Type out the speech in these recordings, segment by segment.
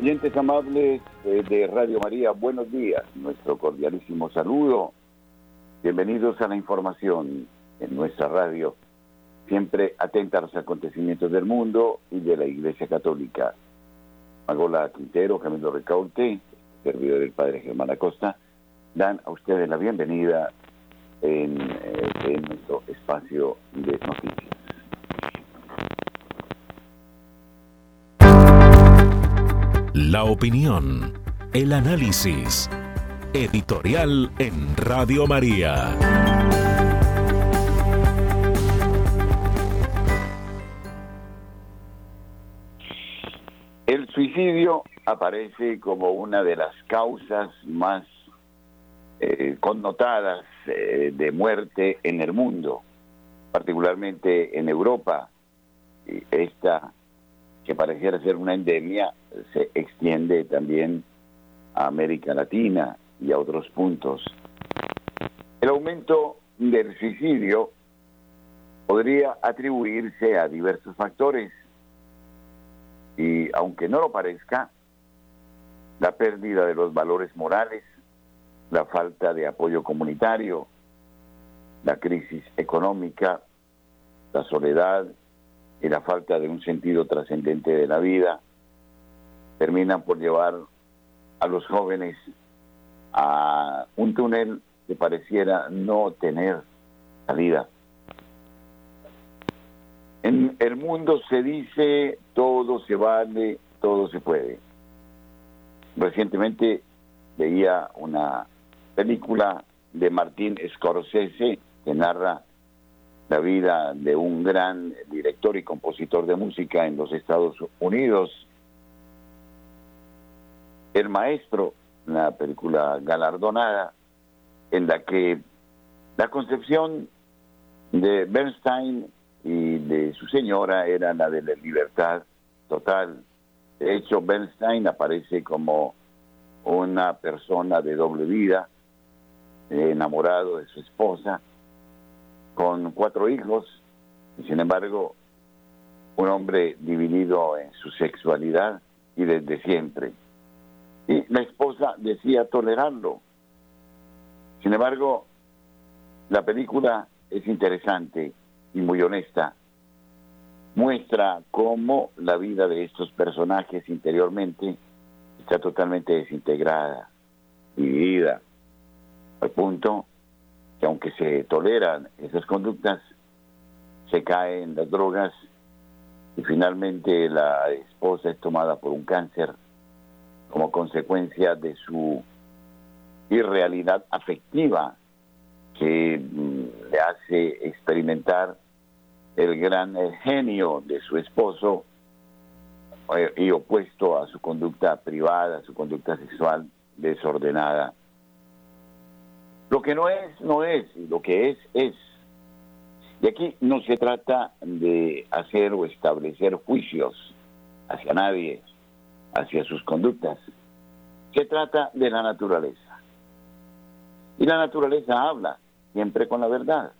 Oyentes amables de Radio María, buenos días. Nuestro cordialísimo saludo. Bienvenidos a la información en nuestra radio, siempre atenta a los acontecimientos del mundo y de la Iglesia Católica. Magola Quintero, Camilo Recaute, servidor del Padre Germán Acosta, dan a ustedes la bienvenida en, eh, en nuestro espacio de noticias. La opinión, el análisis. Editorial en Radio María. El suicidio aparece como una de las causas más eh, connotadas eh, de muerte en el mundo, particularmente en Europa. Esta que pareciera ser una endemia, se extiende también a América Latina y a otros puntos. El aumento del suicidio podría atribuirse a diversos factores y aunque no lo parezca, la pérdida de los valores morales, la falta de apoyo comunitario, la crisis económica, la soledad, y la falta de un sentido trascendente de la vida terminan por llevar a los jóvenes a un túnel que pareciera no tener salida. En el mundo se dice todo se vale, todo se puede. Recientemente veía una película de Martín Scorsese que narra la vida de un gran director y compositor de música en los Estados Unidos. El maestro, una película galardonada, en la que la concepción de Bernstein y de su señora era la de la libertad total. De hecho, Bernstein aparece como una persona de doble vida, enamorado de su esposa, con cuatro hijos, y sin embargo, un hombre dividido en su sexualidad y desde siempre. Y la esposa decía tolerarlo. Sin embargo, la película es interesante y muy honesta. Muestra cómo la vida de estos personajes interiormente está totalmente desintegrada, dividida, al punto que aunque se toleran esas conductas, se caen las drogas y finalmente la esposa es tomada por un cáncer como consecuencia de su irrealidad afectiva que mm, le hace experimentar el gran genio de su esposo eh, y opuesto a su conducta privada, a su conducta sexual desordenada. Lo que no es, no es, lo que es, es. Y aquí no se trata de hacer o establecer juicios hacia nadie, hacia sus conductas. Se trata de la naturaleza. Y la naturaleza habla siempre con la verdad.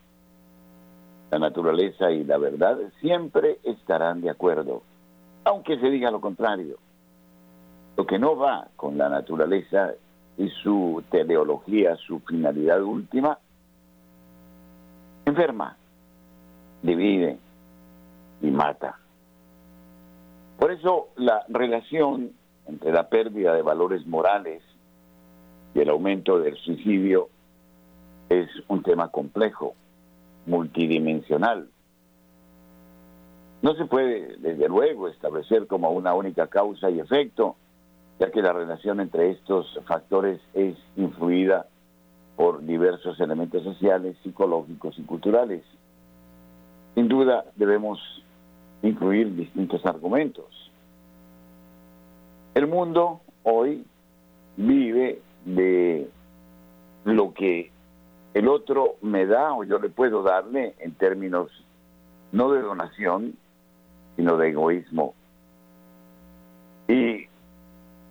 La naturaleza y la verdad siempre estarán de acuerdo, aunque se diga lo contrario. Lo que no va con la naturaleza y su teleología, su finalidad última, enferma, divide y mata. Por eso la relación entre la pérdida de valores morales y el aumento del suicidio es un tema complejo, multidimensional. No se puede, desde luego, establecer como una única causa y efecto, ya que la relación entre estos factores es influida por diversos elementos sociales, psicológicos y culturales. Sin duda debemos incluir distintos argumentos. El mundo hoy vive de lo que el otro me da o yo le puedo darle en términos no de donación, sino de egoísmo. Y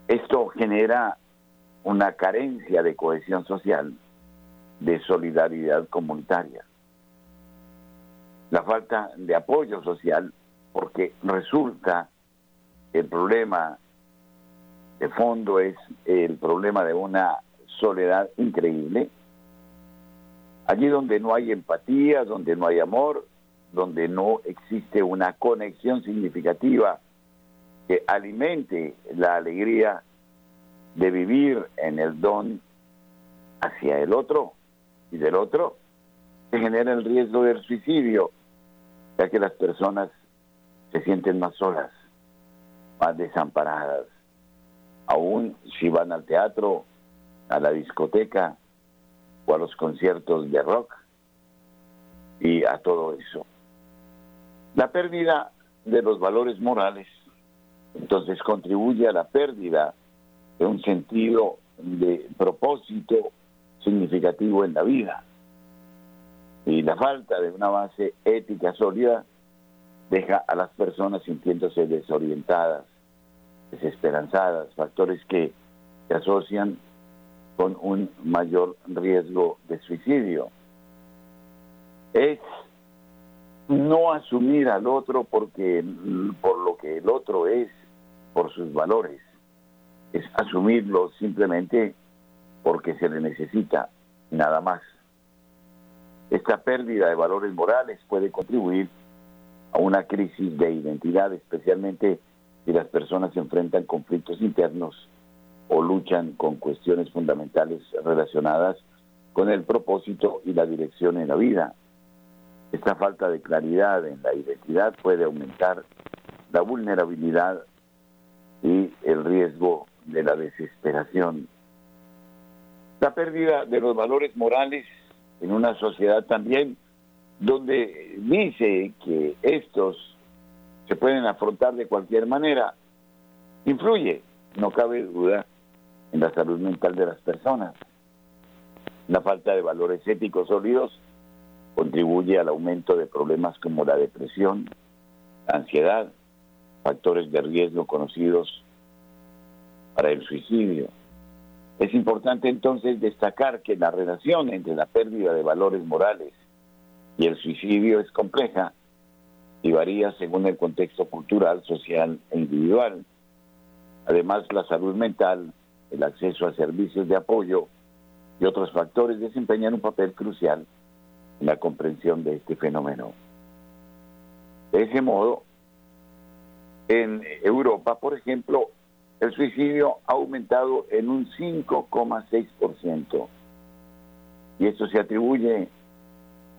esto genera una carencia de cohesión social, de solidaridad comunitaria. La falta de apoyo social, porque resulta el problema de fondo es el problema de una soledad increíble. Allí donde no hay empatía, donde no hay amor, donde no existe una conexión significativa que alimente la alegría de vivir en el don hacia el otro y del otro, se genera el riesgo del suicidio, ya que las personas se sienten más solas, más desamparadas. Aún si van al teatro, a la discoteca o a los conciertos de rock y a todo eso. La pérdida de los valores morales entonces contribuye a la pérdida de un sentido de propósito significativo en la vida. Y la falta de una base ética sólida deja a las personas sintiéndose desorientadas, desesperanzadas, factores que se asocian con un mayor riesgo de suicidio. Es no asumir al otro porque por lo que el otro es, por sus valores, es asumirlo simplemente porque se le necesita, nada más. Esta pérdida de valores morales puede contribuir a una crisis de identidad, especialmente si las personas enfrentan conflictos internos o luchan con cuestiones fundamentales relacionadas con el propósito y la dirección en la vida. Esta falta de claridad en la identidad puede aumentar la vulnerabilidad y el riesgo de la desesperación. La pérdida de los valores morales en una sociedad también donde dice que estos se pueden afrontar de cualquier manera, influye, no cabe duda, en la salud mental de las personas. La falta de valores éticos sólidos contribuye al aumento de problemas como la depresión, la ansiedad, factores de riesgo conocidos para el suicidio. Es importante entonces destacar que la relación entre la pérdida de valores morales y el suicidio es compleja y varía según el contexto cultural, social e individual. Además, la salud mental, el acceso a servicios de apoyo y otros factores desempeñan un papel crucial en la comprensión de este fenómeno. De ese modo, en Europa, por ejemplo, el suicidio ha aumentado en un 5,6%. Y esto se atribuye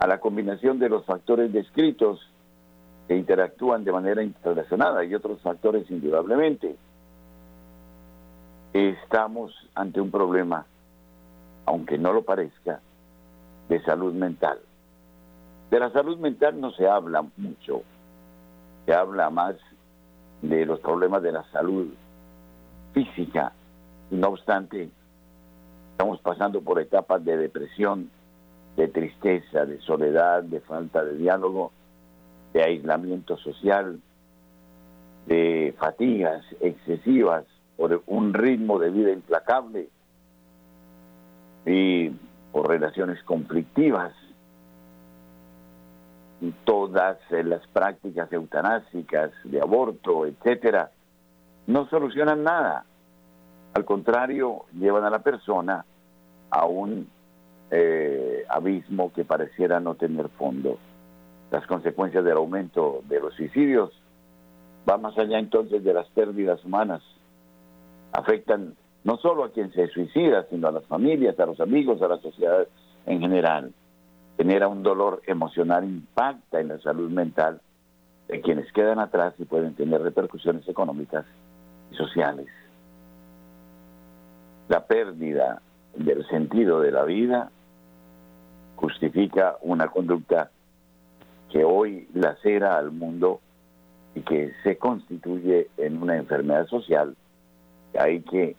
a la combinación de los factores descritos que interactúan de manera interrelacionada y otros factores indudablemente. Estamos ante un problema, aunque no lo parezca, de salud mental. De la salud mental no se habla mucho, se habla más de los problemas de la salud física. No obstante, estamos pasando por etapas de depresión, de tristeza, de soledad, de falta de diálogo, de aislamiento social, de fatigas excesivas por un ritmo de vida implacable y por relaciones conflictivas. Y todas las prácticas eutanásicas de aborto, etcétera, no solucionan nada. Al contrario, llevan a la persona a un eh, abismo que pareciera no tener fondo. Las consecuencias del aumento de los suicidios van más allá entonces de las pérdidas humanas. Afectan no solo a quien se suicida, sino a las familias, a los amigos, a la sociedad en general. Genera un dolor emocional, impacta en la salud mental de quienes quedan atrás y pueden tener repercusiones económicas sociales. La pérdida del sentido de la vida justifica una conducta que hoy lacera al mundo y que se constituye en una enfermedad social que hay que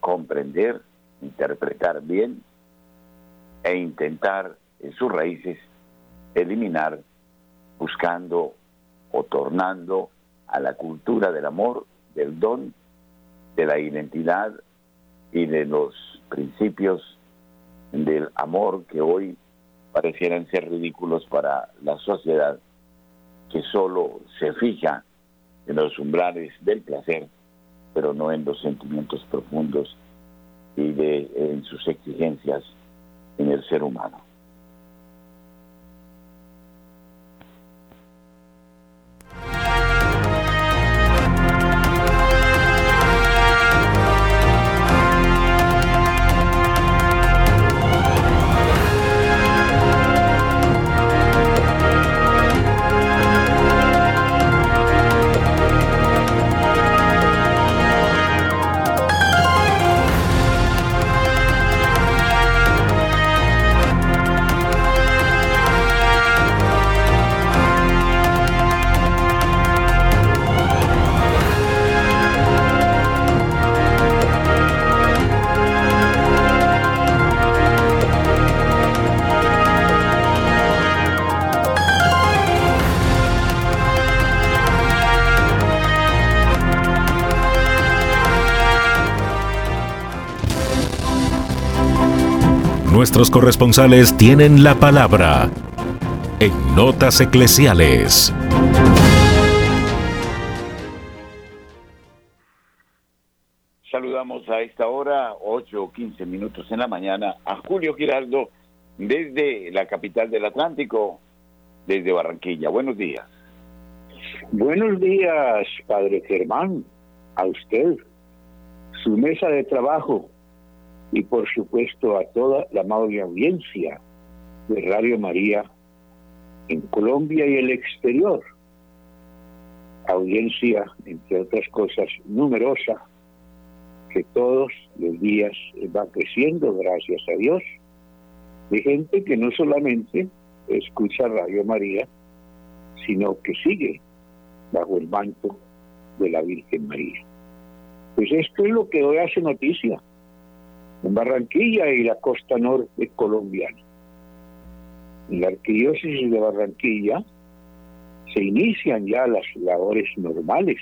comprender, interpretar bien e intentar en sus raíces eliminar buscando o tornando a la cultura del amor del don, de la identidad y de los principios del amor que hoy parecieran ser ridículos para la sociedad que solo se fija en los umbrales del placer pero no en los sentimientos profundos y de, en sus exigencias en el ser humano. Nuestros corresponsales tienen la palabra en Notas Eclesiales. Saludamos a esta hora, 8 o 15 minutos en la mañana, a Julio Giraldo desde la capital del Atlántico, desde Barranquilla. Buenos días. Buenos días, Padre Germán, a usted, su mesa de trabajo y por supuesto a toda la amable audiencia de Radio María en Colombia y el exterior. Audiencia, entre otras cosas, numerosa, que todos los días va creciendo, gracias a Dios, de gente que no solamente escucha Radio María, sino que sigue bajo el manto de la Virgen María. Pues esto es lo que hoy hace noticia en Barranquilla y la costa norte colombiana. En la arquidiócesis de Barranquilla se inician ya las labores normales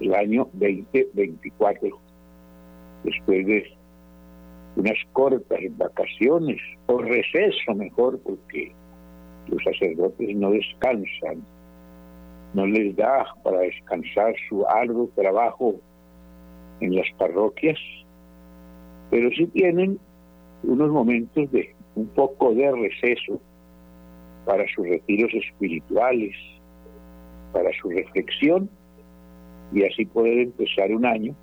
el año 2024, después de unas cortas vacaciones o receso mejor, porque los sacerdotes no descansan, no les da para descansar su arduo trabajo en las parroquias pero sí tienen unos momentos de un poco de receso para sus retiros espirituales, para su reflexión y así poder empezar un año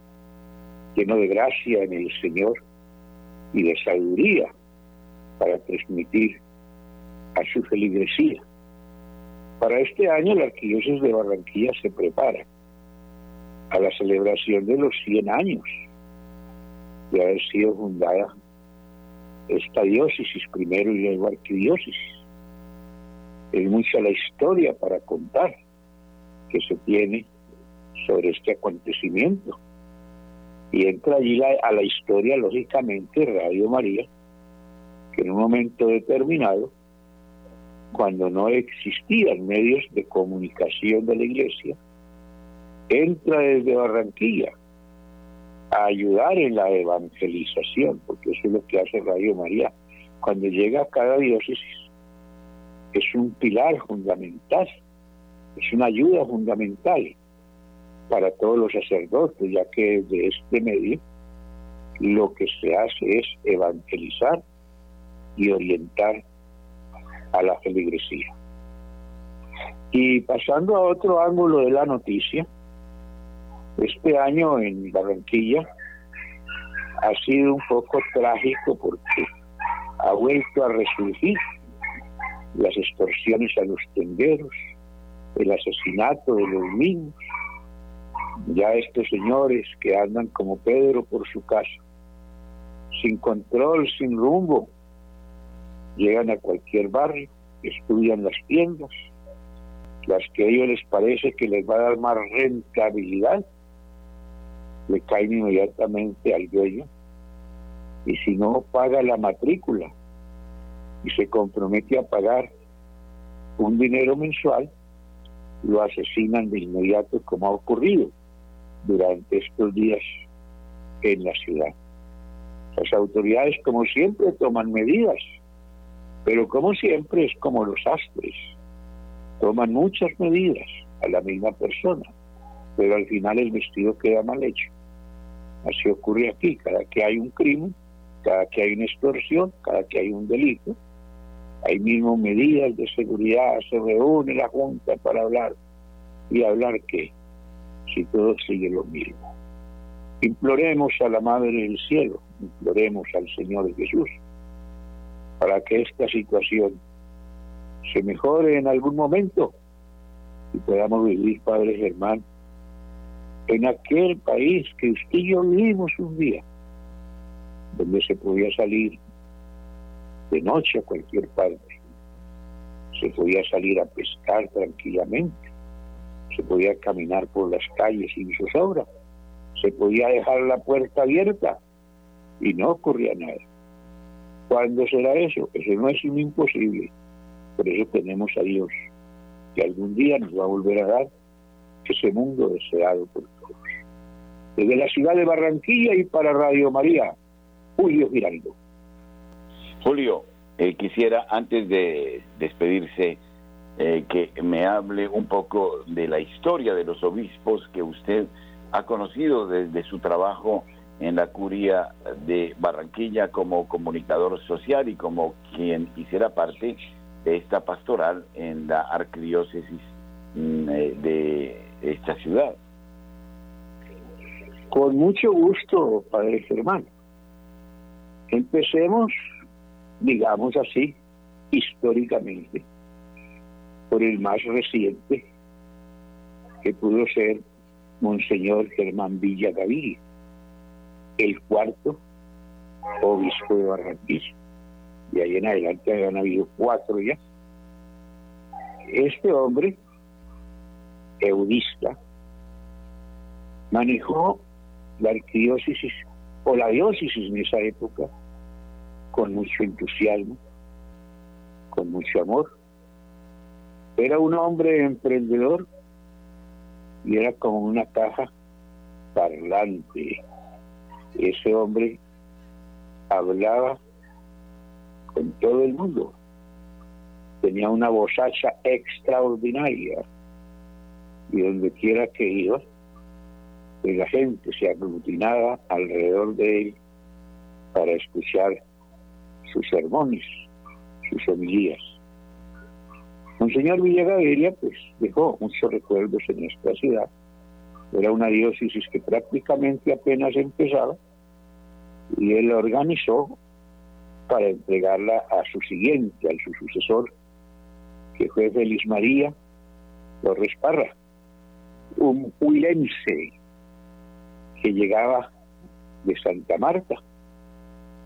lleno de gracia en el Señor y de sabiduría para transmitir a su feligresía. Para este año la Arquidiócesis de Barranquilla se prepara a la celebración de los 100 años de haber sido fundada esta diócesis primero y luego arquidiócesis. Es mucha la historia para contar que se tiene sobre este acontecimiento. Y entra allí a la historia, lógicamente, Radio María, que en un momento determinado, cuando no existían medios de comunicación de la iglesia, entra desde Barranquilla a ayudar en la evangelización, porque eso es lo que hace Radio María. Cuando llega a cada diócesis, es un pilar fundamental, es una ayuda fundamental para todos los sacerdotes, ya que de este medio lo que se hace es evangelizar y orientar a la feligresía. Y pasando a otro ángulo de la noticia, este año en Barranquilla ha sido un poco trágico porque ha vuelto a resurgir las extorsiones a los tenderos, el asesinato de los niños. Ya estos señores que andan como Pedro por su casa, sin control, sin rumbo, llegan a cualquier barrio, estudian las tiendas, las que a ellos les parece que les va a dar más rentabilidad, le caen inmediatamente al dueño y si no paga la matrícula y se compromete a pagar un dinero mensual, lo asesinan de inmediato como ha ocurrido durante estos días en la ciudad. Las autoridades, como siempre, toman medidas, pero como siempre es como los astres, toman muchas medidas a la misma persona pero al final el vestido queda mal hecho. Así ocurre aquí, cada que hay un crimen, cada que hay una extorsión, cada que hay un delito, hay mismo medidas de seguridad, se reúne la Junta para hablar. ¿Y hablar qué? Si todo sigue lo mismo. Imploremos a la Madre del Cielo, imploremos al Señor Jesús, para que esta situación se mejore en algún momento y podamos vivir, Padre Germán, en aquel país que usted y yo vivimos un día, donde se podía salir de noche a cualquier parte, se podía salir a pescar tranquilamente, se podía caminar por las calles sin zozobra, se podía dejar la puerta abierta y no ocurría nada. ¿Cuándo será eso? Eso no es un imposible. Por eso tenemos a Dios, que algún día nos va a volver a dar ese mundo deseado por todos. Desde la ciudad de Barranquilla y para Radio María, Julio Giraldo. Julio, eh, quisiera antes de despedirse eh, que me hable un poco de la historia de los obispos que usted ha conocido desde su trabajo en la curia de Barranquilla como comunicador social y como quien hiciera parte de esta pastoral en la arquidiócesis mm, eh, de esta ciudad. Con mucho gusto, Padre Germán. Empecemos, digamos así, históricamente, por el más reciente, que pudo ser Monseñor Germán Villa Gaviria, el cuarto obispo de Barranquilla. Y ahí en adelante habían habido cuatro ya. Este hombre, manejó la arquidiócesis o la diócesis en esa época con mucho entusiasmo, con mucho amor. Era un hombre emprendedor y era como una caja parlante. Ese hombre hablaba con todo el mundo. Tenía una vozacha extraordinaria y donde quiera que iba, la gente se aglutinaba alrededor de él para escuchar sus sermones, sus homilías. Monseñor Villagaviria pues dejó muchos recuerdos en nuestra ciudad. Era una diócesis que prácticamente apenas empezaba y él la organizó para entregarla a su siguiente, a su sucesor, que fue Feliz María Torres Parra, un huilense que llegaba de Santa Marta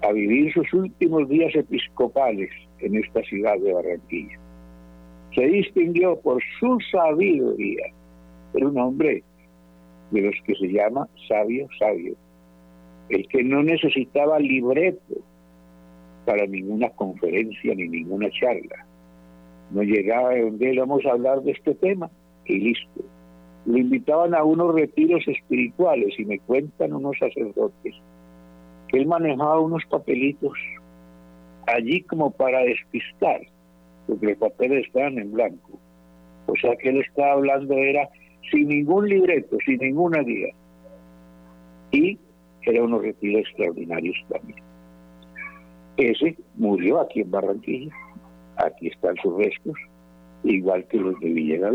a vivir sus últimos días episcopales en esta ciudad de Barranquilla. Se distinguió por su sabiduría. Era un hombre de los que se llama sabio, sabio. El que no necesitaba libreto para ninguna conferencia ni ninguna charla. No llegaba de donde vamos a hablar de este tema y listo. Lo invitaban a unos retiros espirituales y me cuentan unos sacerdotes que él manejaba unos papelitos allí como para despistar, porque los papeles estaban en blanco. O sea que él estaba hablando era sin ningún libreto, sin ninguna guía. Y era unos retiros extraordinarios también. Ese murió aquí en Barranquilla. Aquí están sus restos, igual que los de Villa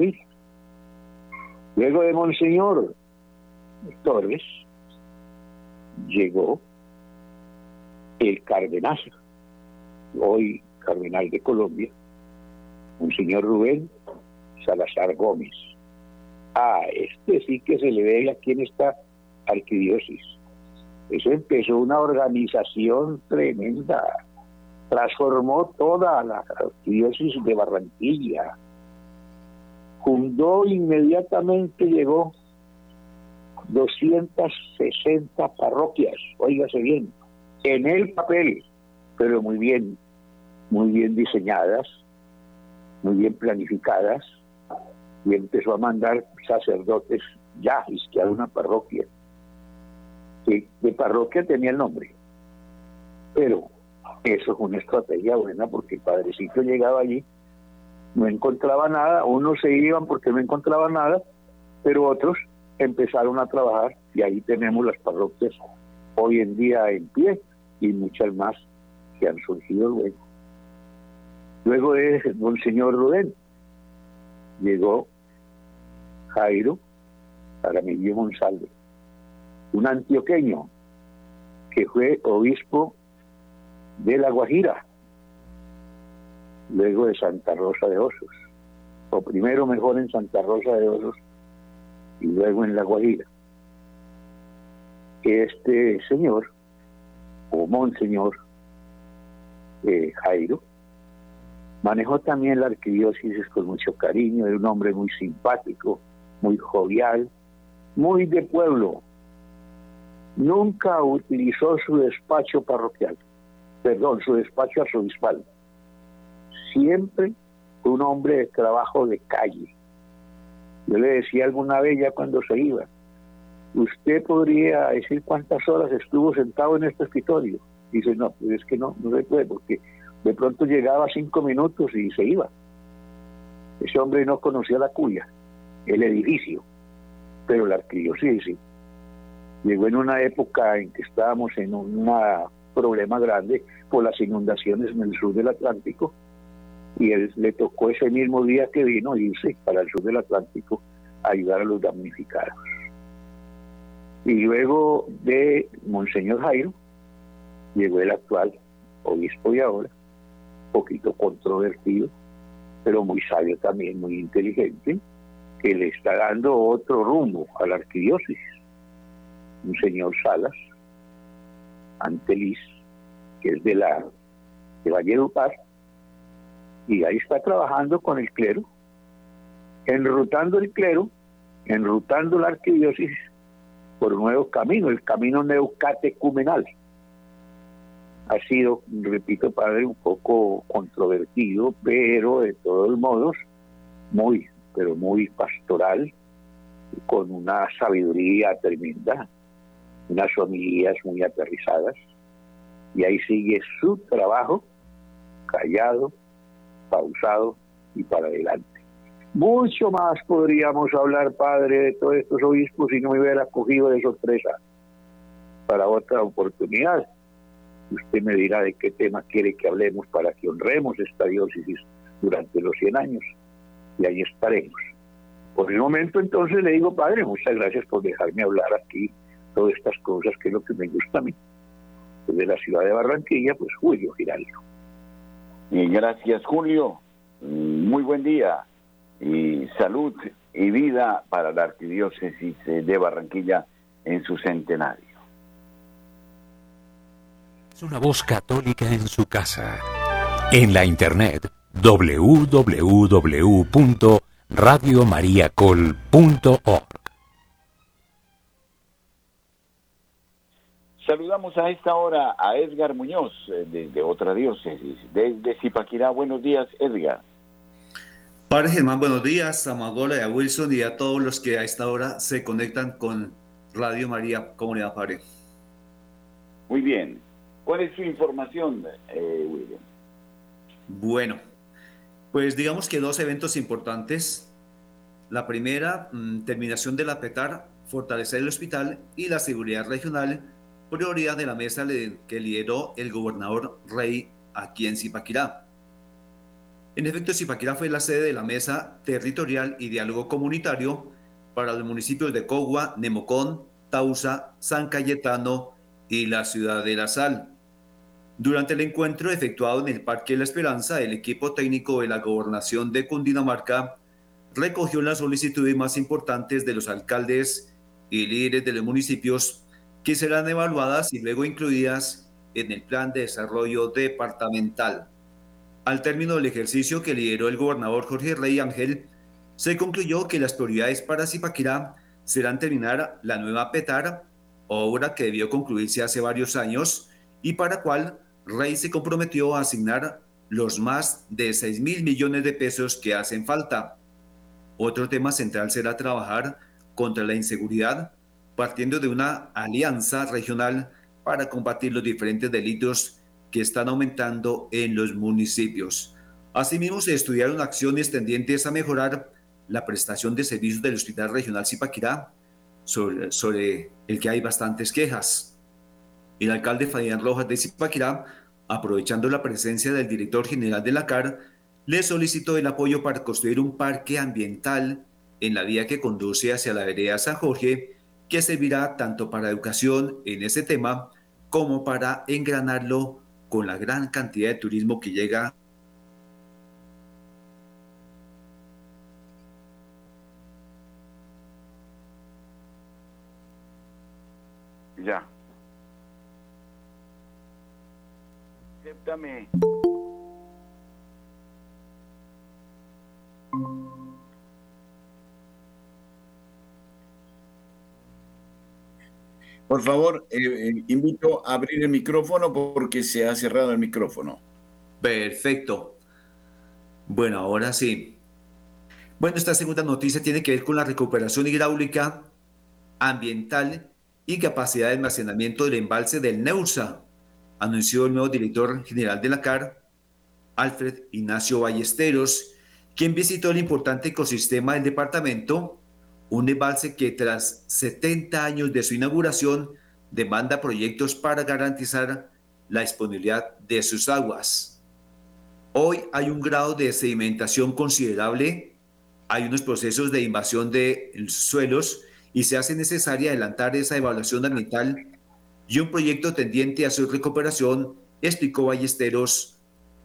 Luego de Monseñor Torres, llegó el cardenal, hoy cardenal de Colombia, un señor Rubén Salazar Gómez. Ah, este sí que se le ve aquí en esta arquidiócesis. Eso empezó una organización tremenda, transformó toda la arquidiócesis de Barranquilla, fundó inmediatamente, llegó 260 parroquias, oígase bien, en el papel, pero muy bien, muy bien diseñadas, muy bien planificadas, y empezó a mandar sacerdotes ya, que a una parroquia, que de parroquia tenía el nombre, pero eso es una estrategia buena porque el padrecito llegaba allí, no encontraba nada, unos se iban porque no encontraban nada, pero otros empezaron a trabajar y ahí tenemos las parroquias hoy en día en pie y muchas más que han surgido luego. Luego de Monseñor Rubén llegó Jairo Aramillo Monsalve, un antioqueño que fue obispo de La Guajira, luego de Santa Rosa de Osos, o primero mejor en Santa Rosa de Osos y luego en La Guajira. Este señor, o monseñor eh, Jairo, manejó también la arquidiócesis con mucho cariño, era un hombre muy simpático, muy jovial, muy de pueblo. Nunca utilizó su despacho parroquial, perdón, su despacho arzobispal. Siempre un hombre de trabajo de calle. Yo le decía alguna vez ya cuando se iba, ¿usted podría decir cuántas horas estuvo sentado en este escritorio? Dice, no, pues es que no, no se puede, porque de pronto llegaba cinco minutos y se iba. Ese hombre no conocía la cuya, el edificio, pero la arquidiócesis Llegó en una época en que estábamos en un problema grande por las inundaciones en el sur del Atlántico y él le tocó ese mismo día que vino irse para el sur del Atlántico a ayudar a los damnificados. Y luego de Monseñor Jairo, llegó el actual obispo de ahora, poquito controvertido, pero muy sabio también, muy inteligente, que le está dando otro rumbo a la arquidiócesis. Un señor Salas, Antelis, que es de la de Valledupar, y ahí está trabajando con el clero, enrutando el clero, enrutando la arquidiócesis por un nuevo camino, el camino neocatecumenal. Ha sido, repito, padre, un poco controvertido, pero de todos modos, muy, pero muy pastoral, con una sabiduría tremenda, unas homilías muy aterrizadas, y ahí sigue su trabajo, callado, pausado y para adelante. Mucho más podríamos hablar, padre, de todos estos obispos si no me hubiera cogido de sorpresa para otra oportunidad. Usted me dirá de qué tema quiere que hablemos para que honremos esta diócesis durante los 100 años y ahí estaremos. Por el momento entonces le digo, padre, muchas gracias por dejarme hablar aquí todas estas cosas que es lo que me gusta a mí. Desde la ciudad de Barranquilla, pues Julio Giraldo. Gracias, Julio. Muy buen día y salud y vida para la Arquidiócesis de Barranquilla en su centenario. Es una voz católica en su casa. En la internet www.radiomariacol.org Saludamos a esta hora a Edgar Muñoz, desde eh, otra diócesis, desde Zipaquirá. Buenos días, Edgar. Padre Germán, buenos días, a Magola y a Wilson y a todos los que a esta hora se conectan con Radio María Comunidad Padre. Muy bien. ¿Cuál es su información, eh, William? Bueno, pues digamos que dos eventos importantes. La primera, mm, terminación de la PETAR, fortalecer el hospital y la seguridad regional prioridad de la mesa que lideró el gobernador Rey aquí en Zipaquirá. En efecto, Zipaquirá fue la sede de la Mesa Territorial y Diálogo Comunitario para los municipios de Cogua, Nemocón, Tausa, San Cayetano y la ciudad de La Sal. Durante el encuentro efectuado en el Parque La Esperanza, el equipo técnico de la gobernación de Cundinamarca recogió las solicitudes más importantes de los alcaldes y líderes de los municipios que serán evaluadas y luego incluidas en el plan de desarrollo departamental. Al término del ejercicio que lideró el gobernador Jorge Rey Ángel, se concluyó que las prioridades para Zipaquirá serán terminar la nueva PETAR, obra que debió concluirse hace varios años y para cual Rey se comprometió a asignar los más de 6 mil millones de pesos que hacen falta. Otro tema central será trabajar contra la inseguridad, partiendo de una alianza regional para combatir los diferentes delitos que están aumentando en los municipios. Asimismo, se estudiaron acciones tendientes a mejorar la prestación de servicios del Hospital Regional Zipaquirá, sobre, sobre el que hay bastantes quejas. El alcalde Fabián Rojas de Zipaquirá, aprovechando la presencia del director general de la CAR, le solicitó el apoyo para construir un parque ambiental en la vía que conduce hacia la vereda San Jorge, que servirá tanto para educación en ese tema como para engranarlo con la gran cantidad de turismo que llega Ya. Acéptame. Por favor, eh, eh, invito a abrir el micrófono porque se ha cerrado el micrófono. Perfecto. Bueno, ahora sí. Bueno, esta segunda noticia tiene que ver con la recuperación hidráulica ambiental y capacidad de almacenamiento del embalse del Neusa, anunció el nuevo director general de la CAR, Alfred Ignacio Ballesteros, quien visitó el importante ecosistema del departamento, un embalse que tras 70 años de su inauguración demanda proyectos para garantizar la disponibilidad de sus aguas. Hoy hay un grado de sedimentación considerable, hay unos procesos de invasión de suelos y se hace necesaria adelantar esa evaluación ambiental y un proyecto tendiente a su recuperación, explicó Ballesteros,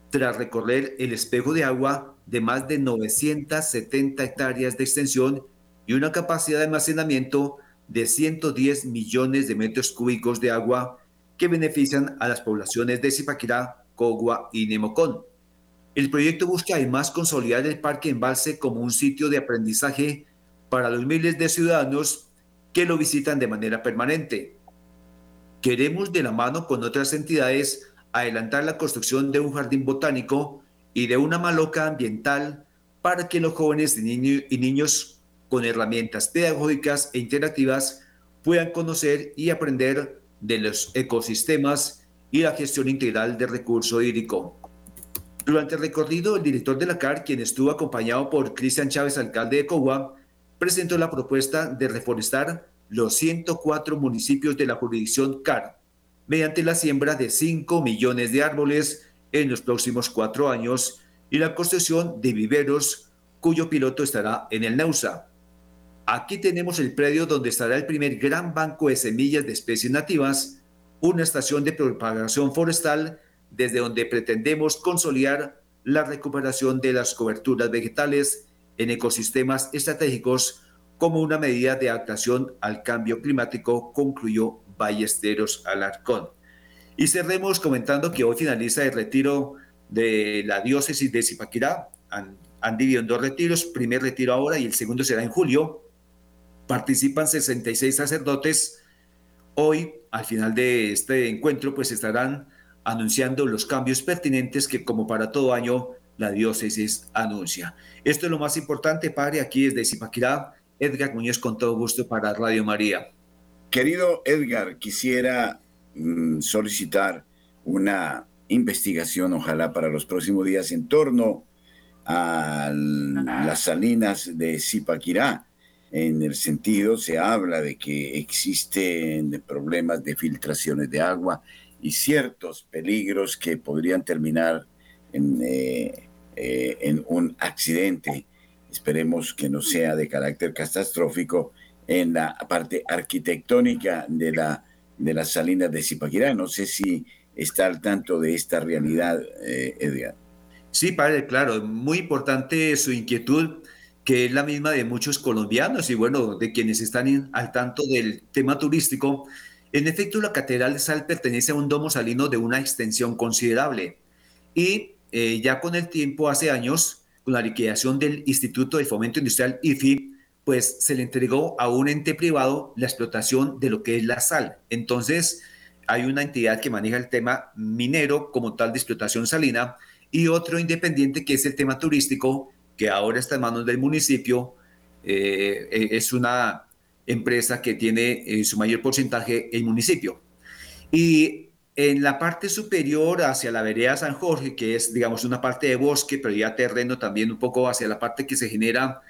tras recorrer el espejo de agua de más de 970 hectáreas de extensión y una capacidad de almacenamiento de 110 millones de metros cúbicos de agua que benefician a las poblaciones de Zipaquirá, Cogua y Nemocón. El proyecto busca además consolidar el Parque Embalse como un sitio de aprendizaje para los miles de ciudadanos que lo visitan de manera permanente. Queremos de la mano con otras entidades adelantar la construcción de un jardín botánico y de una maloca ambiental para que los jóvenes y, niños con herramientas pedagógicas e interactivas puedan conocer y aprender de los ecosistemas y la gestión integral del recurso hídrico. Durante el recorrido, el director de la CAR, quien estuvo acompañado por Cristian Chávez, alcalde de Cogua, presentó la propuesta de reforestar los 104 municipios de la jurisdicción CAR mediante la siembra de 5 millones de árboles en los próximos cuatro años y la construcción de viveros cuyo piloto estará en el Neusa. Aquí tenemos el predio donde estará el primer gran banco de semillas de especies nativas, una estación de propagación forestal desde donde pretendemos consolidar la recuperación de las coberturas vegetales en ecosistemas estratégicos como una medida de adaptación al cambio climático, concluyó Ballesteros Alarcón. Y cerremos comentando que hoy finaliza el retiro de la diócesis de Zipaquirá. Han, han dividido en dos retiros, primer retiro ahora y el segundo será en julio. Participan 66 sacerdotes. Hoy, al final de este encuentro, pues estarán anunciando los cambios pertinentes que, como para todo año, la diócesis anuncia. Esto es lo más importante, padre, aquí desde Zipaquirá. Edgar Muñoz, con todo gusto para Radio María. Querido Edgar, quisiera mm, solicitar una investigación, ojalá para los próximos días, en torno a las salinas de Zipaquirá. En el sentido, se habla de que existen problemas de filtraciones de agua y ciertos peligros que podrían terminar en, eh, eh, en un accidente, esperemos que no sea de carácter catastrófico, en la parte arquitectónica de, la, de las salinas de Zipaquirá. No sé si está al tanto de esta realidad, eh, Edgar. Sí, padre, claro, muy importante su inquietud, que es la misma de muchos colombianos y bueno, de quienes están al tanto del tema turístico. En efecto, la Catedral de Sal pertenece a un domo salino de una extensión considerable y eh, ya con el tiempo, hace años, con la liquidación del Instituto de Fomento Industrial IFI, pues se le entregó a un ente privado la explotación de lo que es la sal. Entonces, hay una entidad que maneja el tema minero como tal de explotación salina y otro independiente que es el tema turístico, que ahora está en manos del municipio. Eh, eh, es una empresa que tiene su mayor porcentaje el municipio. Y en la parte superior, hacia la vereda San Jorge, que es, digamos, una parte de bosque, pero ya terreno también un poco hacia la parte que se genera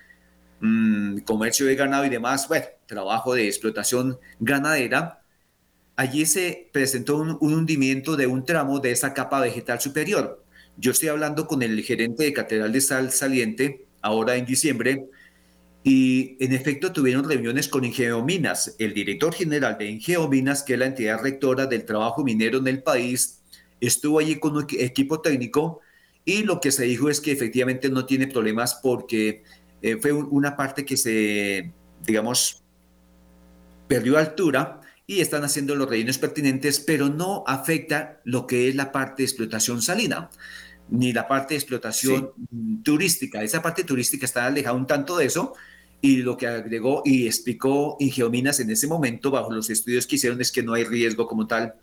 mm, comercio de ganado y demás, bueno, trabajo de explotación ganadera, allí se presentó un, hundimiento de un tramo de esa capa vegetal superior. Yo estoy hablando con el gerente de Catedral de Sal Saliente, ahora en diciembre, y en efecto tuvieron reuniones con Ingeominas, el director general de Ingeominas, que es la entidad rectora del trabajo minero en el país, estuvo allí con un equipo técnico y lo que se dijo es que efectivamente no tiene problemas porque eh, fue una parte que se, digamos, perdió altura y están haciendo los rellenos pertinentes, pero no afecta lo que es la parte de explotación salina, ni la parte de explotación turística. Esa parte turística está alejada un tanto de eso, y lo que agregó y explicó Ingeominas en ese momento, bajo los estudios que hicieron, es que no hay riesgo como tal.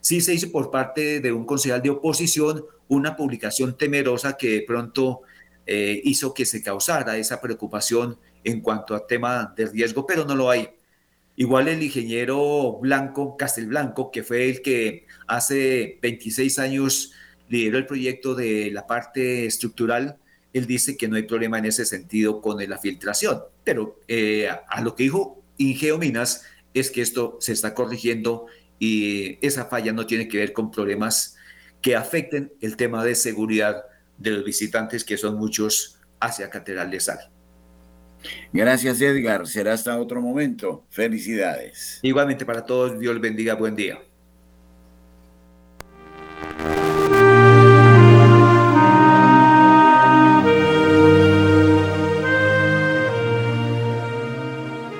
Sí se hizo por parte de un concejal de oposición una publicación temerosa que de pronto eh, hizo que se causara esa preocupación en cuanto a tema de riesgo, pero no lo hay. Igual el ingeniero Blanco, Castelblanco, que fue el que hace 26 años lideró el proyecto de la parte estructural, él dice que no hay problema en ese sentido con la filtración. Pero eh, a lo que dijo Ingeo Minas es que esto se está corrigiendo y esa falla no tiene que ver con problemas que afecten el tema de seguridad de los visitantes, que son muchos hacia Catedral de Sal. Gracias, Edgar. Será hasta otro momento. Felicidades. Igualmente para todos, Dios bendiga. Buen día.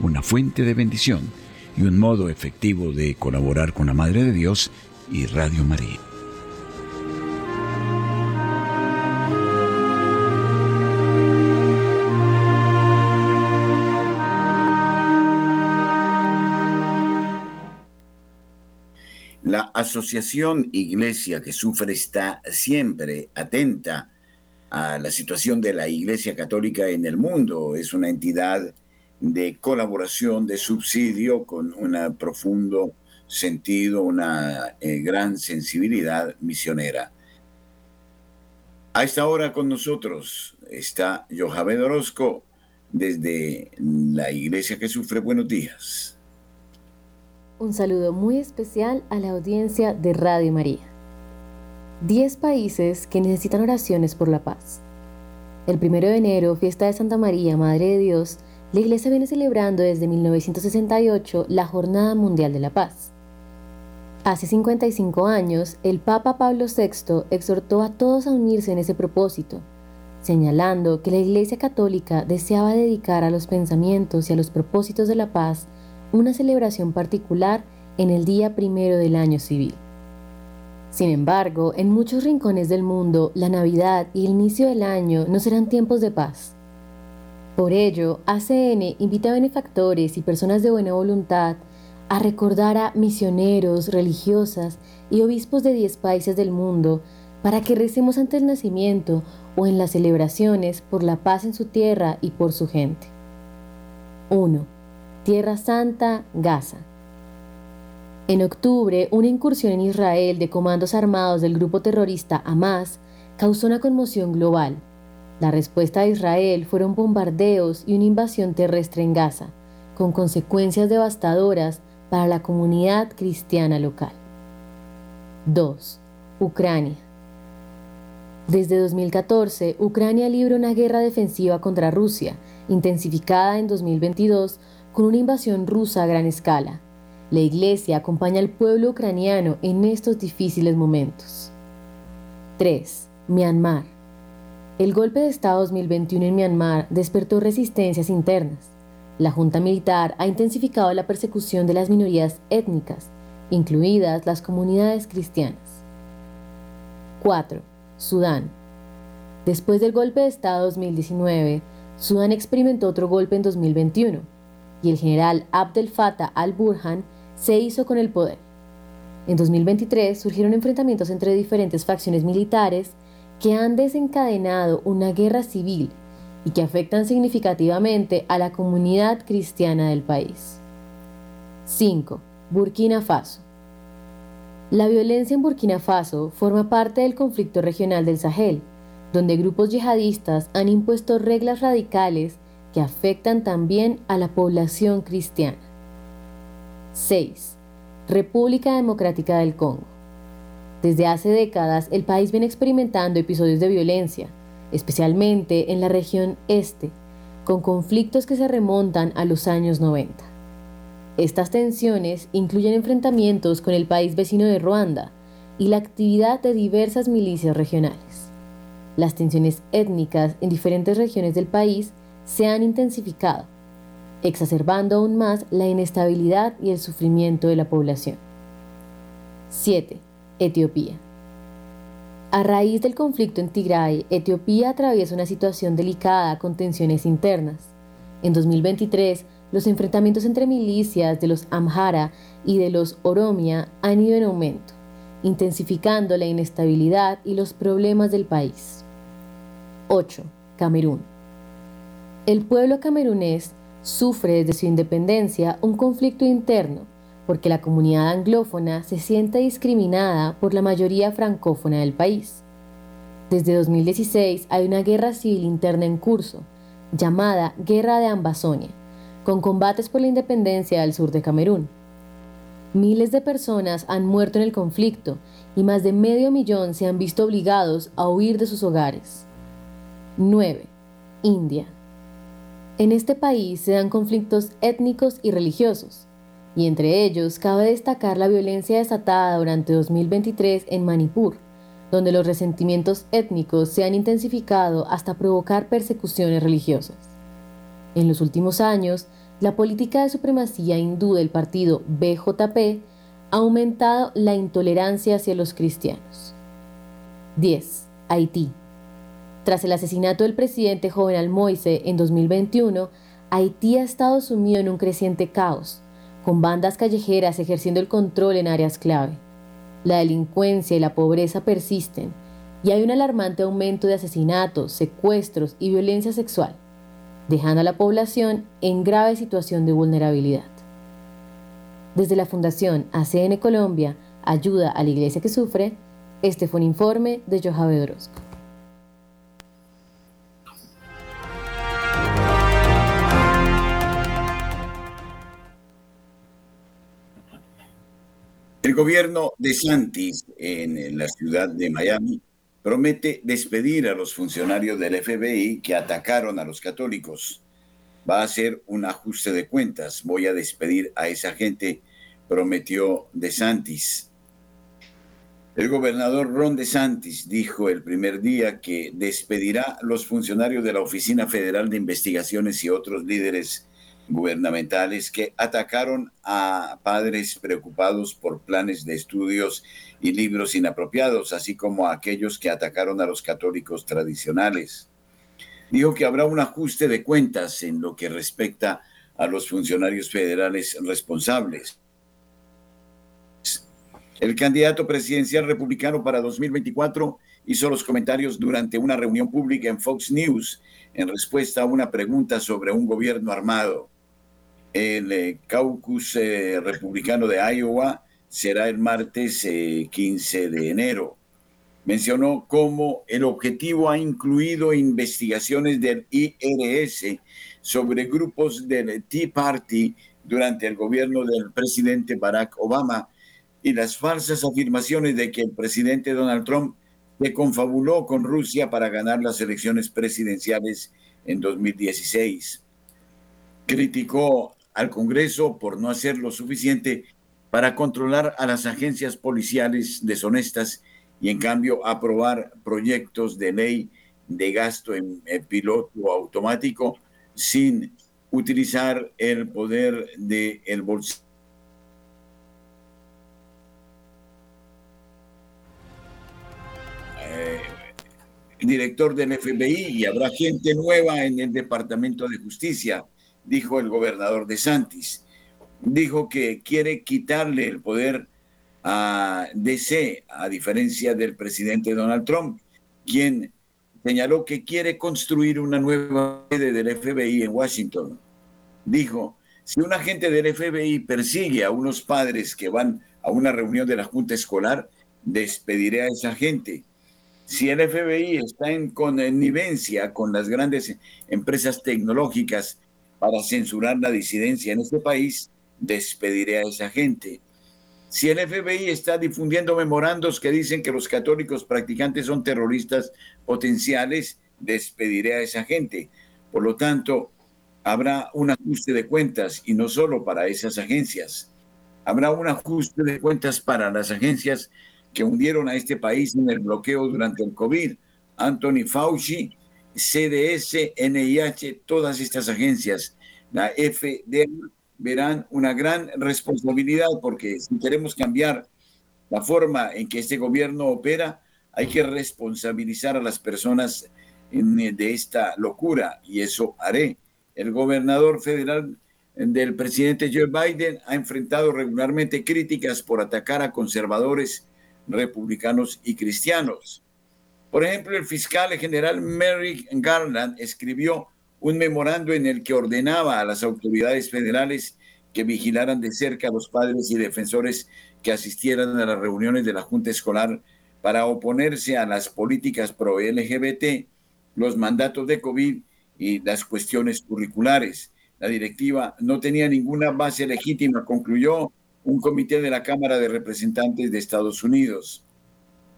una fuente de bendición y un modo efectivo de colaborar con la Madre de Dios y Radio María. La Asociación Iglesia que Sufre está siempre atenta a la situación de la Iglesia Católica en el mundo. Es una entidad de colaboración, de subsidio, con un profundo sentido, una eh, gran sensibilidad misionera. A esta hora con nosotros está Johabed Orozco desde la Iglesia que Sufre. Buenos días. Un saludo muy especial a la audiencia de Radio María. Diez países que necesitan oraciones por la paz. El primero de enero, fiesta de Santa María, Madre de Dios, la Iglesia viene celebrando desde 1968 la Jornada Mundial de la Paz. Hace 55 años, el Papa Pablo VI exhortó a todos a unirse en ese propósito, señalando que la Iglesia Católica deseaba dedicar a los pensamientos y a los propósitos de la paz una celebración particular en el día primero del año civil. Sin embargo, en muchos rincones del mundo, la Navidad y el inicio del año no serán tiempos de paz, por ello, ACN invita a benefactores y personas de buena voluntad a recordar a misioneros, religiosas y obispos de 10 países del mundo para que recemos ante el nacimiento o en las celebraciones por la paz en su tierra y por su gente. 1. Tierra Santa, Gaza. En octubre, una incursión en Israel de comandos armados del grupo terrorista Hamas causó una conmoción global la respuesta de Israel fueron bombardeos y una invasión terrestre en Gaza, con consecuencias devastadoras para la comunidad cristiana local. 2. Ucrania. Desde 2014, Ucrania libra una guerra defensiva contra Rusia, intensificada en 2022 con una invasión rusa a gran escala. La Iglesia acompaña al pueblo ucraniano en estos difíciles momentos. 3. Myanmar. El golpe de Estado 2021 en Myanmar despertó resistencias internas. La Junta Militar ha intensificado la persecución de las minorías étnicas, incluidas las comunidades cristianas. 4. Sudán. Después del golpe de Estado 2019, Sudán experimentó otro golpe en 2021 y el general Abdel Fattah al-Burhan se hizo con el poder. En 2023 surgieron enfrentamientos entre diferentes facciones militares que han desencadenado una guerra civil y que afectan significativamente a la comunidad cristiana del país. 5. Burkina Faso. La violencia en Burkina Faso forma parte del conflicto regional del Sahel, donde grupos yihadistas han impuesto reglas radicales que afectan también a la población cristiana. 6. República Democrática del Congo. Desde hace décadas el país viene experimentando episodios de violencia, especialmente en la región este, con conflictos que se remontan a los años 90. Estas tensiones incluyen enfrentamientos con el país vecino de Ruanda y la actividad de diversas milicias regionales. Las tensiones étnicas en diferentes regiones del país se han intensificado, exacerbando aún más la inestabilidad y el sufrimiento de la población. 7. Etiopía. A raíz del conflicto en Tigray, Etiopía atraviesa una situación delicada con tensiones internas. En 2023, los enfrentamientos entre milicias de los Amhara y de los Oromia han ido en aumento, intensificando la inestabilidad y los problemas del país. 8. Camerún. El pueblo camerunés sufre desde su independencia un conflicto interno porque la comunidad anglófona se siente discriminada por la mayoría francófona del país. Desde 2016 hay una guerra civil interna en curso, llamada Guerra de Ambazonia, con combates por la independencia del sur de Camerún. Miles de personas han muerto en el conflicto y más de medio millón se han visto obligados a huir de sus hogares. 9. India. En este país se dan conflictos étnicos y religiosos, y entre ellos cabe destacar la violencia desatada durante 2023 en Manipur, donde los resentimientos étnicos se han intensificado hasta provocar persecuciones religiosas. En los últimos años, la política de supremacía hindú del partido BJP ha aumentado la intolerancia hacia los cristianos. 10. Haití. Tras el asesinato del presidente Jovenel Moise en 2021, Haití ha estado sumido en un creciente caos, con bandas callejeras ejerciendo el control en áreas clave. La delincuencia y la pobreza persisten y hay un alarmante aumento de asesinatos, secuestros y violencia sexual, dejando a la población en grave situación de vulnerabilidad. Desde la Fundación ACN Colombia, Ayuda a la Iglesia que Sufre, este fue un informe de Jojabe Orozco. El gobierno de Santis en la ciudad de Miami promete despedir a los funcionarios del FBI que atacaron a los católicos. Va a hacer un ajuste de cuentas. Voy a despedir a esa gente, prometió De Santis. El gobernador Ron De Santis dijo el primer día que despedirá los funcionarios de la Oficina Federal de Investigaciones y otros líderes gubernamentales que atacaron a padres preocupados por planes de estudios y libros inapropiados, así como a aquellos que atacaron a los católicos tradicionales. Dijo que habrá un ajuste de cuentas en lo que respecta a los funcionarios federales responsables. El candidato presidencial republicano para 2024 hizo los comentarios durante una reunión pública en Fox News en respuesta a una pregunta sobre un gobierno armado el eh, caucus eh, republicano de Iowa será el martes 15 eh, de enero. Mencionó cómo el objetivo ha incluido investigaciones del IRS sobre grupos del Tea Party durante el gobierno del presidente Barack Obama y las falsas afirmaciones de que el presidente Donald Trump se confabuló con Rusia para ganar las elecciones presidenciales en 2016. Criticó al Congreso por no hacer lo suficiente para controlar a las agencias policiales deshonestas y en cambio aprobar proyectos de ley de gasto en, piloto automático sin utilizar el poder del el bolsillo. Eh, director del FBI y habrá gente nueva en el Departamento de Justicia, dijo el gobernador de Santis. Dijo que quiere quitarle el poder a DC, a diferencia del presidente Donald Trump, quien señaló que quiere construir una nueva sede del FBI en Washington. Dijo, si un agente del FBI persigue a unos padres que van a una reunión de la Junta Escolar, despediré a esa gente. Si el FBI está en connivencia con las grandes empresas tecnológicas para censurar la disidencia en este país, despediré a esa gente. Si el FBI está difundiendo memorandos que dicen que los católicos practicantes son terroristas potenciales, despediré a esa gente. Por lo tanto, habrá un ajuste de cuentas y no solo para esas agencias. Habrá un ajuste de cuentas para las agencias que hundieron a este país en el bloqueo durante el COVID. Anthony Fauci, CDS, NIH, todas estas agencias, la FDA, verán una gran responsabilidad porque si queremos cambiar la forma en que este gobierno opera, hay que responsabilizar a las personas de esta locura y eso haré. El gobernador federal del presidente Joe Biden ha enfrentado regularmente críticas por atacar a conservadores, republicanos y cristianos. Por ejemplo, el fiscal general Merrick Garland escribió un memorando en el que ordenaba a las autoridades federales que vigilaran de cerca a los padres y defensores que asistieran a las reuniones de la Junta Escolar para oponerse a las políticas pro LGBT, los mandatos de COVID y las cuestiones curriculares. La directiva no tenía ninguna base legítima, concluyó un comité de la Cámara de Representantes de Estados Unidos.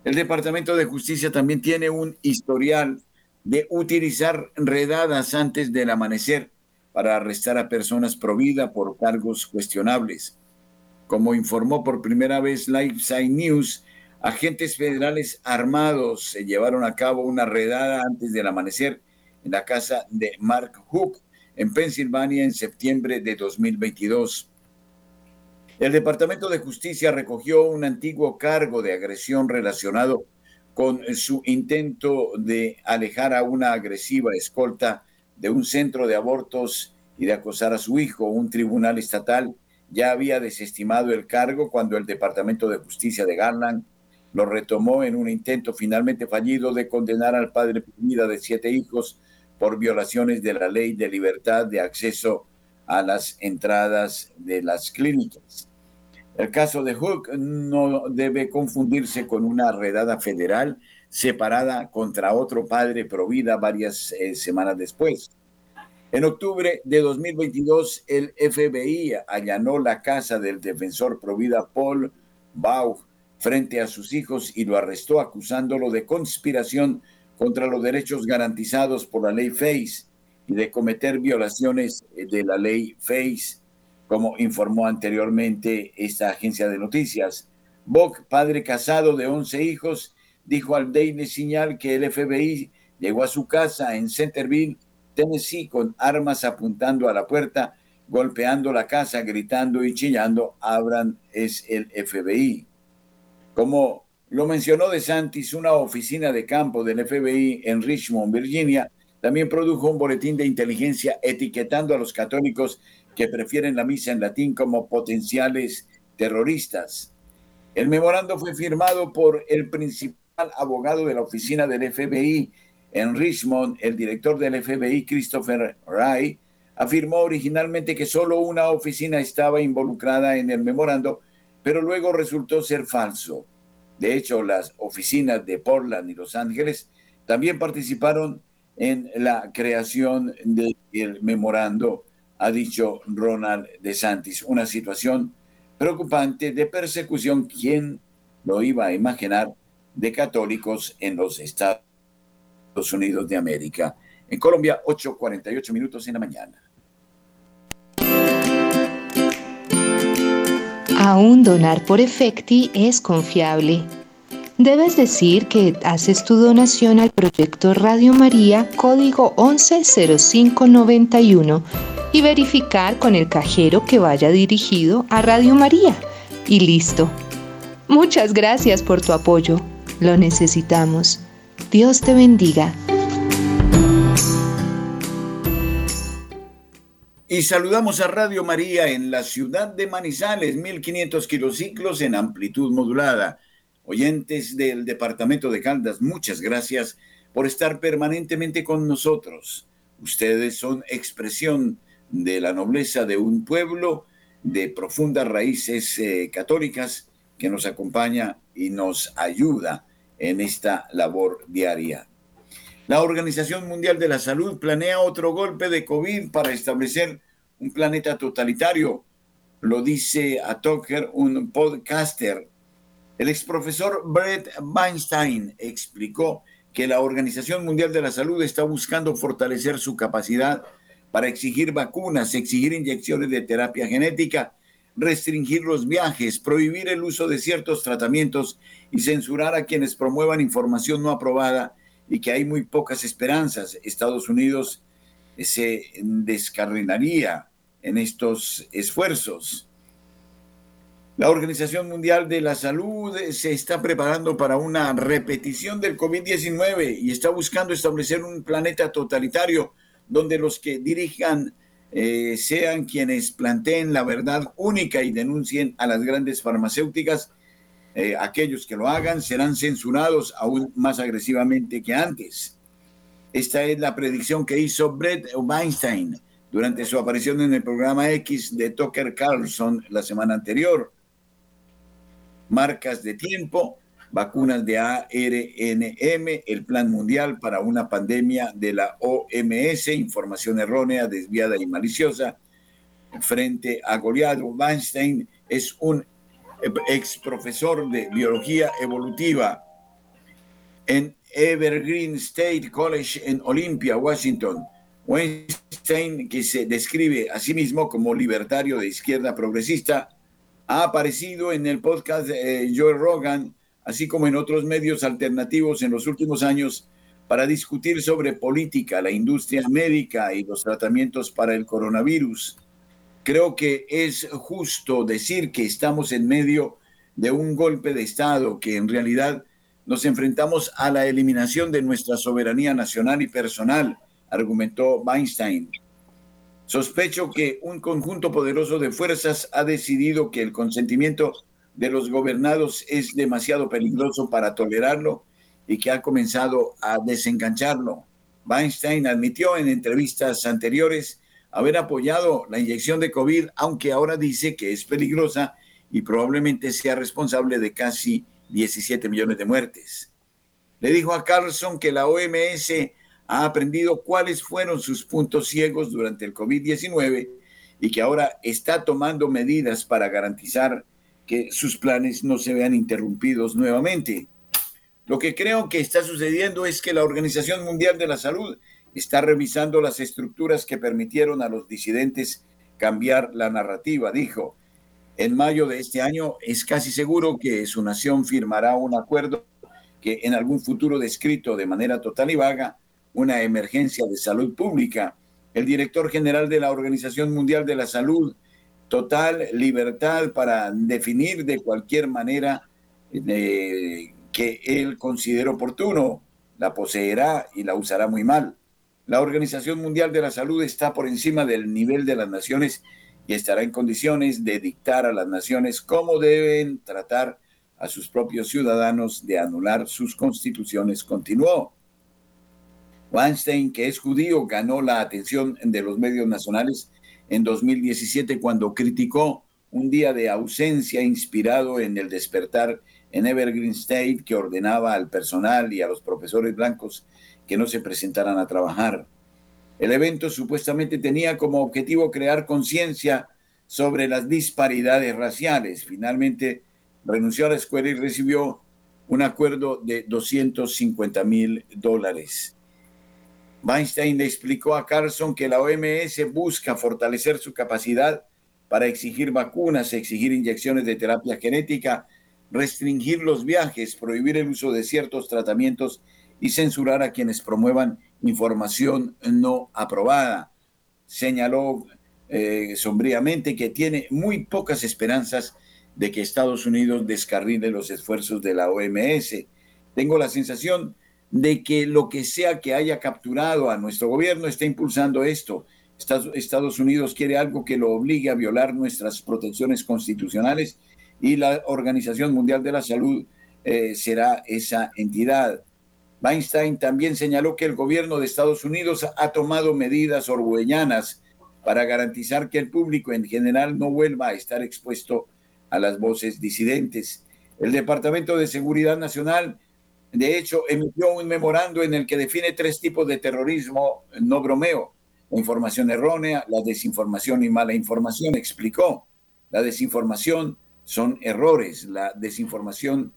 El Departamento de Justicia también tiene un historial de utilizar redadas antes del amanecer para arrestar a personas pro vida por cargos cuestionables. Como informó por primera vez Lifeside News, agentes federales armados se llevaron a cabo una redada antes del amanecer en la casa de Mark Hook en Pensilvania en septiembre de 2022. El Departamento de Justicia recogió un antiguo cargo de agresión relacionado con su intento de alejar a una agresiva escolta de un centro de abortos y de acosar a su hijo. Un tribunal estatal ya había desestimado el cargo cuando el Departamento de Justicia de Garland lo retomó en un intento finalmente fallido de condenar al padre vida de siete hijos por violaciones de la ley de libertad de acceso a las entradas de las clínicas. El caso de Hook no debe confundirse con una redada federal separada contra otro padre provida varias eh, semanas después. En octubre de 2022, el FBI allanó la casa del defensor provida Paul Bau frente a sus hijos y lo arrestó acusándolo de conspiración contra los derechos garantizados por la ley FACE de cometer violaciones de la ley FACE como informó anteriormente esta agencia de noticias. Bock, padre casado de 11 hijos, dijo al Daily Signal que el FBI llegó a su casa en Centerville, Tennessee, con armas apuntando a la puerta, golpeando la casa, gritando y chillando, abran, es el FBI. Como lo mencionó De Santis, una oficina de campo del FBI en Richmond, Virginia, también produjo un boletín de inteligencia etiquetando a los católicos que prefieren la misa en latín como potenciales terroristas. El memorando fue firmado por el principal abogado de la oficina del FBI en Richmond, el director del FBI, Christopher Wright, afirmó originalmente que solo una oficina estaba involucrada en el memorando, pero luego resultó ser falso. De hecho, las oficinas de Portland y Los Ángeles también participaron en la creación del memorando ha dicho Ronald DeSantis. Una situación preocupante de persecución, ¿quién lo iba a imaginar, de católicos en los Estados Unidos de América? En Colombia, 8.48 minutos en la mañana. Aún donar por efecti es confiable. Debes decir que haces tu donación al proyecto Radio María código 110591 y verificar con el cajero que vaya dirigido a Radio María. Y listo. Muchas gracias por tu apoyo. Lo necesitamos. Dios te bendiga. Y saludamos a Radio María en la ciudad de Manizales, 1500 kilociclos en amplitud modulada. Oyentes del departamento de Caldas, muchas gracias por estar permanentemente con nosotros. Ustedes son expresión de la nobleza de un pueblo de profundas raíces eh, católicas que nos acompaña y nos ayuda en esta labor diaria. La Organización Mundial de la Salud planea otro golpe de COVID para establecer un planeta totalitario. Lo dice a Tucker, un podcaster. El exprofesor Brett Weinstein explicó que la Organización Mundial de la Salud está buscando fortalecer su capacidad para exigir vacunas, exigir inyecciones de terapia genética, restringir los viajes, prohibir el uso de ciertos tratamientos y censurar a quienes promuevan información no aprobada y que hay muy pocas esperanzas. Estados Unidos se descarrilaría en estos esfuerzos. La Organización Mundial de la Salud se está preparando para una repetición del COVID-19 y está buscando establecer un planeta totalitario donde los que dirijan eh, sean quienes planteen la verdad única y denuncien a las grandes farmacéuticas. Eh, aquellos que lo hagan serán censurados aún más agresivamente que antes. Esta es la predicción que hizo Brett Weinstein durante su aparición en el programa X de Tucker Carlson la semana anterior marcas de tiempo, vacunas de ARNM, el Plan Mundial para una pandemia de la OMS, información errónea, desviada y maliciosa. Frente a Goliath, Weinstein es un ex profesor de biología evolutiva en Evergreen State College en Olympia, Washington. Weinstein, que se describe a sí mismo como libertario de izquierda progresista, ha aparecido en el podcast de Joe Rogan, así como en otros medios alternativos en los últimos años para discutir sobre política, la industria médica y los tratamientos para el coronavirus. Creo que es justo decir que estamos en medio de un golpe de Estado, que en realidad nos enfrentamos a la eliminación de nuestra soberanía nacional y personal, argumentó Weinstein. Sospecho que un conjunto poderoso de fuerzas ha decidido que el consentimiento de los gobernados es demasiado peligroso para tolerarlo y que ha comenzado a desengancharlo. Weinstein admitió en entrevistas anteriores haber apoyado la inyección de COVID, aunque ahora dice que es peligrosa y probablemente sea responsable de casi 17 millones de muertes. Le dijo a Carlson que la OMS ha aprendido cuáles fueron sus puntos ciegos durante el COVID-19 y que ahora está tomando medidas para garantizar que sus planes no se vean interrumpidos nuevamente. Lo que creo que está sucediendo es que la Organización Mundial de la Salud está revisando las estructuras que permitieron a los disidentes cambiar la narrativa, dijo. En mayo de este año es casi seguro que su nación firmará un acuerdo que en algún futuro descrito de manera total y vaga una emergencia de salud pública. El director general de la Organización Mundial de la Salud, total libertad para definir de cualquier manera eh, que él considere oportuno, la poseerá y la usará muy mal. La Organización Mundial de la Salud está por encima del nivel de las naciones y estará en condiciones de dictar a las naciones cómo deben tratar a sus propios ciudadanos de anular sus constituciones, continuó. Weinstein, que es judío, ganó la atención de los medios nacionales en 2017 cuando criticó un día de ausencia inspirado en el despertar en Evergreen State que ordenaba al personal y a los profesores blancos que no se presentaran a trabajar. El evento supuestamente tenía como objetivo crear conciencia sobre las disparidades raciales. Finalmente renunció a la escuela y recibió un acuerdo de 250 mil dólares. Weinstein le explicó a Carlson que la OMS busca fortalecer su capacidad para exigir vacunas, exigir inyecciones de terapia genética, restringir los viajes, prohibir el uso de ciertos tratamientos y censurar a quienes promuevan información no aprobada. Señaló eh, sombríamente que tiene muy pocas esperanzas de que Estados Unidos descarrile los esfuerzos de la OMS. Tengo la sensación de que lo que sea que haya capturado a nuestro gobierno está impulsando esto. Estados Unidos quiere algo que lo obligue a violar nuestras protecciones constitucionales y la Organización Mundial de la Salud eh, será esa entidad. Weinstein también señaló que el gobierno de Estados Unidos ha tomado medidas orgüellanas para garantizar que el público en general no vuelva a estar expuesto a las voces disidentes. El Departamento de Seguridad Nacional, de hecho, emitió un memorando en el que define tres tipos de terrorismo, no bromeo, la información errónea, la desinformación y mala información, explicó. La desinformación son errores, la desinformación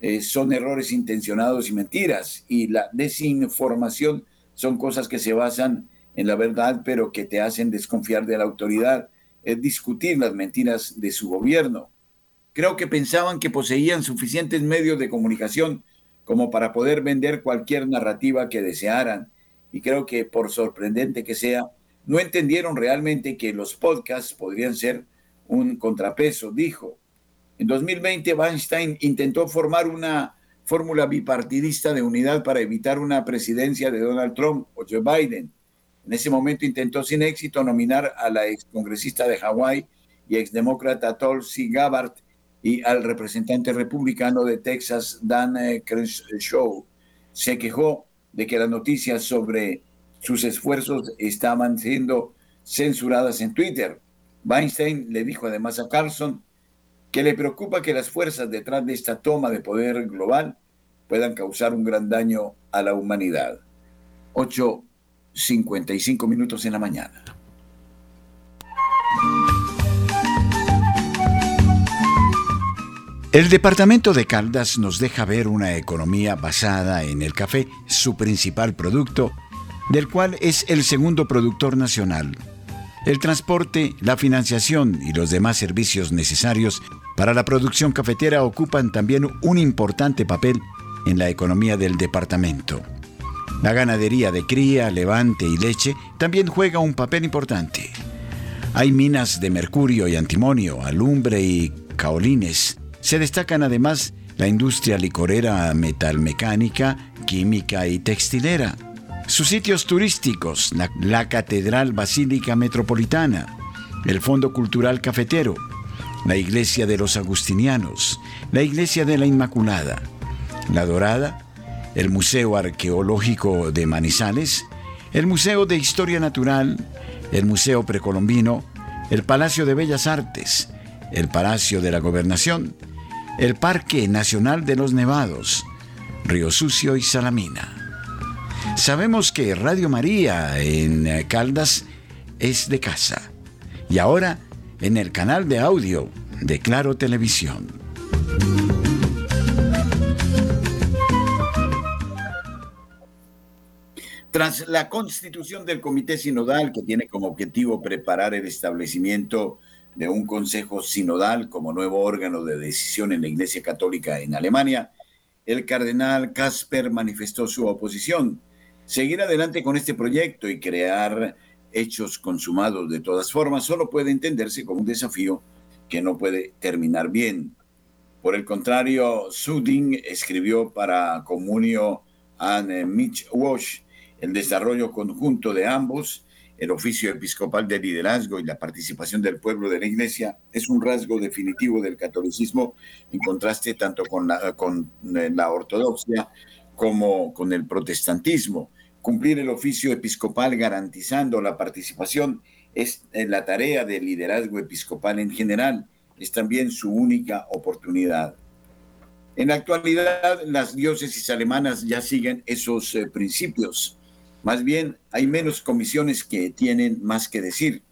eh, son errores intencionados y mentiras, y la desinformación son cosas que se basan en la verdad, pero que te hacen desconfiar de la autoridad, es discutir las mentiras de su gobierno. Creo que pensaban que poseían suficientes medios de comunicación como para poder vender cualquier narrativa que desearan y creo que por sorprendente que sea, no entendieron realmente que los podcasts podrían ser un contrapeso, dijo. En 2020, Weinstein intentó formar una fórmula bipartidista de unidad para evitar una presidencia de Donald Trump o Joe Biden. En ese momento intentó sin éxito nominar a la excongresista de Hawái y exdemócrata Tulsi Gabbard y al representante republicano de Texas, Dan eh, Crenshaw. Se quejó de que las noticias sobre sus esfuerzos estaban siendo censuradas en Twitter. Weinstein le dijo además a Carlson que le preocupa que las fuerzas detrás de esta toma de poder global puedan causar un gran daño a la humanidad. 8.55 minutos en la mañana. El departamento de Caldas nos deja ver una economía basada en el café, su principal producto, del cual es el segundo productor nacional. El transporte, la financiación y los demás servicios necesarios para la producción cafetera ocupan también un importante papel en la economía del departamento. La ganadería de cría, levante y leche también juega un papel importante. Hay minas de mercurio y antimonio, alumbre y caolines, se destacan además la industria licorera metalmecánica, química y textilera. Sus sitios turísticos, la, Catedral Basílica Metropolitana, el Fondo Cultural Cafetero, la Iglesia de los Agustinianos, la Iglesia de la Inmaculada, la Dorada, el Museo Arqueológico de Manizales, el Museo de Historia Natural, el Museo Precolombino, el Palacio de Bellas Artes, el Palacio de la Gobernación, el Parque Nacional de los Nevados, Río Sucio y Salamina. Sabemos que Radio María en Caldas es de casa y ahora en el canal de audio de Claro Televisión. Tras la constitución del Comité Sinodal, que tiene como objetivo preparar el establecimiento de un consejo sinodal como nuevo órgano de decisión en la Iglesia Católica en Alemania, el cardenal Casper manifestó su oposición. Seguir adelante con este proyecto y crear hechos consumados de todas formas solo puede entenderse como un desafío que no puede terminar bien. Por el contrario, Suding escribió para Comunio and Mitch Walsh el desarrollo conjunto de ambos el oficio episcopal de liderazgo y la participación del pueblo de la iglesia es un rasgo definitivo del catolicismo en contraste tanto con la, con eh, la ortodoxia como con el protestantismo. Cumplir el oficio episcopal garantizando la participación es eh, la tarea del liderazgo episcopal en general, es también su única oportunidad. En la actualidad, las diócesis alemanas ya siguen esos eh, principios más bien, hay menos comisiones que tienen más que decir.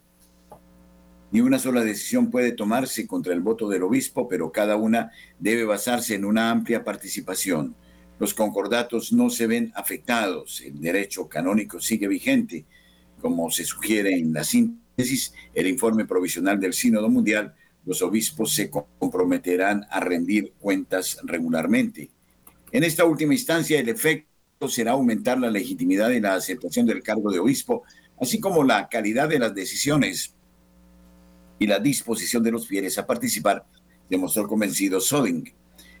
Ni una sola decisión puede tomarse contra el voto del obispo, pero cada una debe basarse en una amplia participación. Los concordatos no se ven afectados, el derecho canónico sigue vigente, como se sugiere en la síntesis, el informe provisional del Sínodo Mundial, los obispos se comprometerán a rendir cuentas regularmente. En esta última instancia, el efecto será aumentar la legitimidad y la aceptación del cargo de obispo, así como la calidad de las decisiones y la disposición de los fieles a participar, demostró convencido Soding.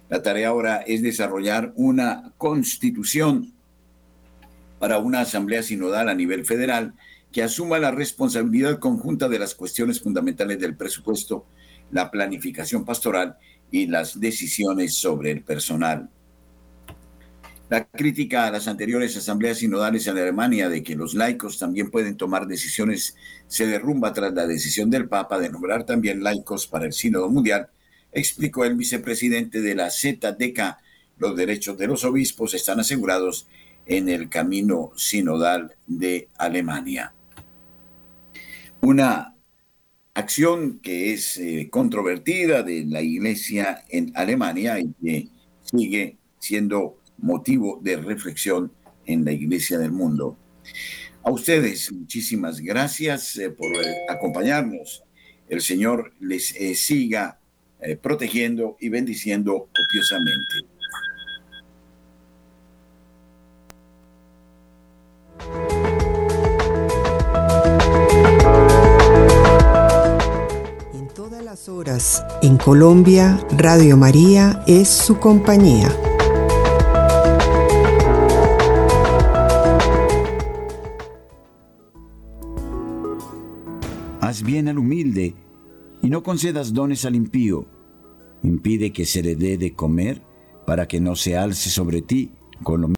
La tarea ahora es desarrollar una constitución para una asamblea sinodal a nivel federal que asuma la responsabilidad conjunta de las cuestiones fundamentales del presupuesto, la planificación pastoral y las decisiones sobre el personal. La crítica a las anteriores asambleas sinodales en Alemania de que los laicos también pueden tomar decisiones se derrumba tras la decisión del Papa de nombrar también laicos para el Sínodo Mundial, explicó el vicepresidente de la ZDK. Los derechos de los obispos están asegurados en el camino sinodal de Alemania. Una acción que es eh, controvertida de la Iglesia en Alemania y que sigue siendo motivo de reflexión en la Iglesia del mundo. A ustedes, muchísimas gracias eh, por eh, acompañarnos. El Señor les siga protegiendo y bendiciendo copiosamente. horas en Colombia, Radio María es su compañía. Haz bien al humilde y no concedas dones al impío. Impide que se le dé de comer para que no se alce sobre ti con lo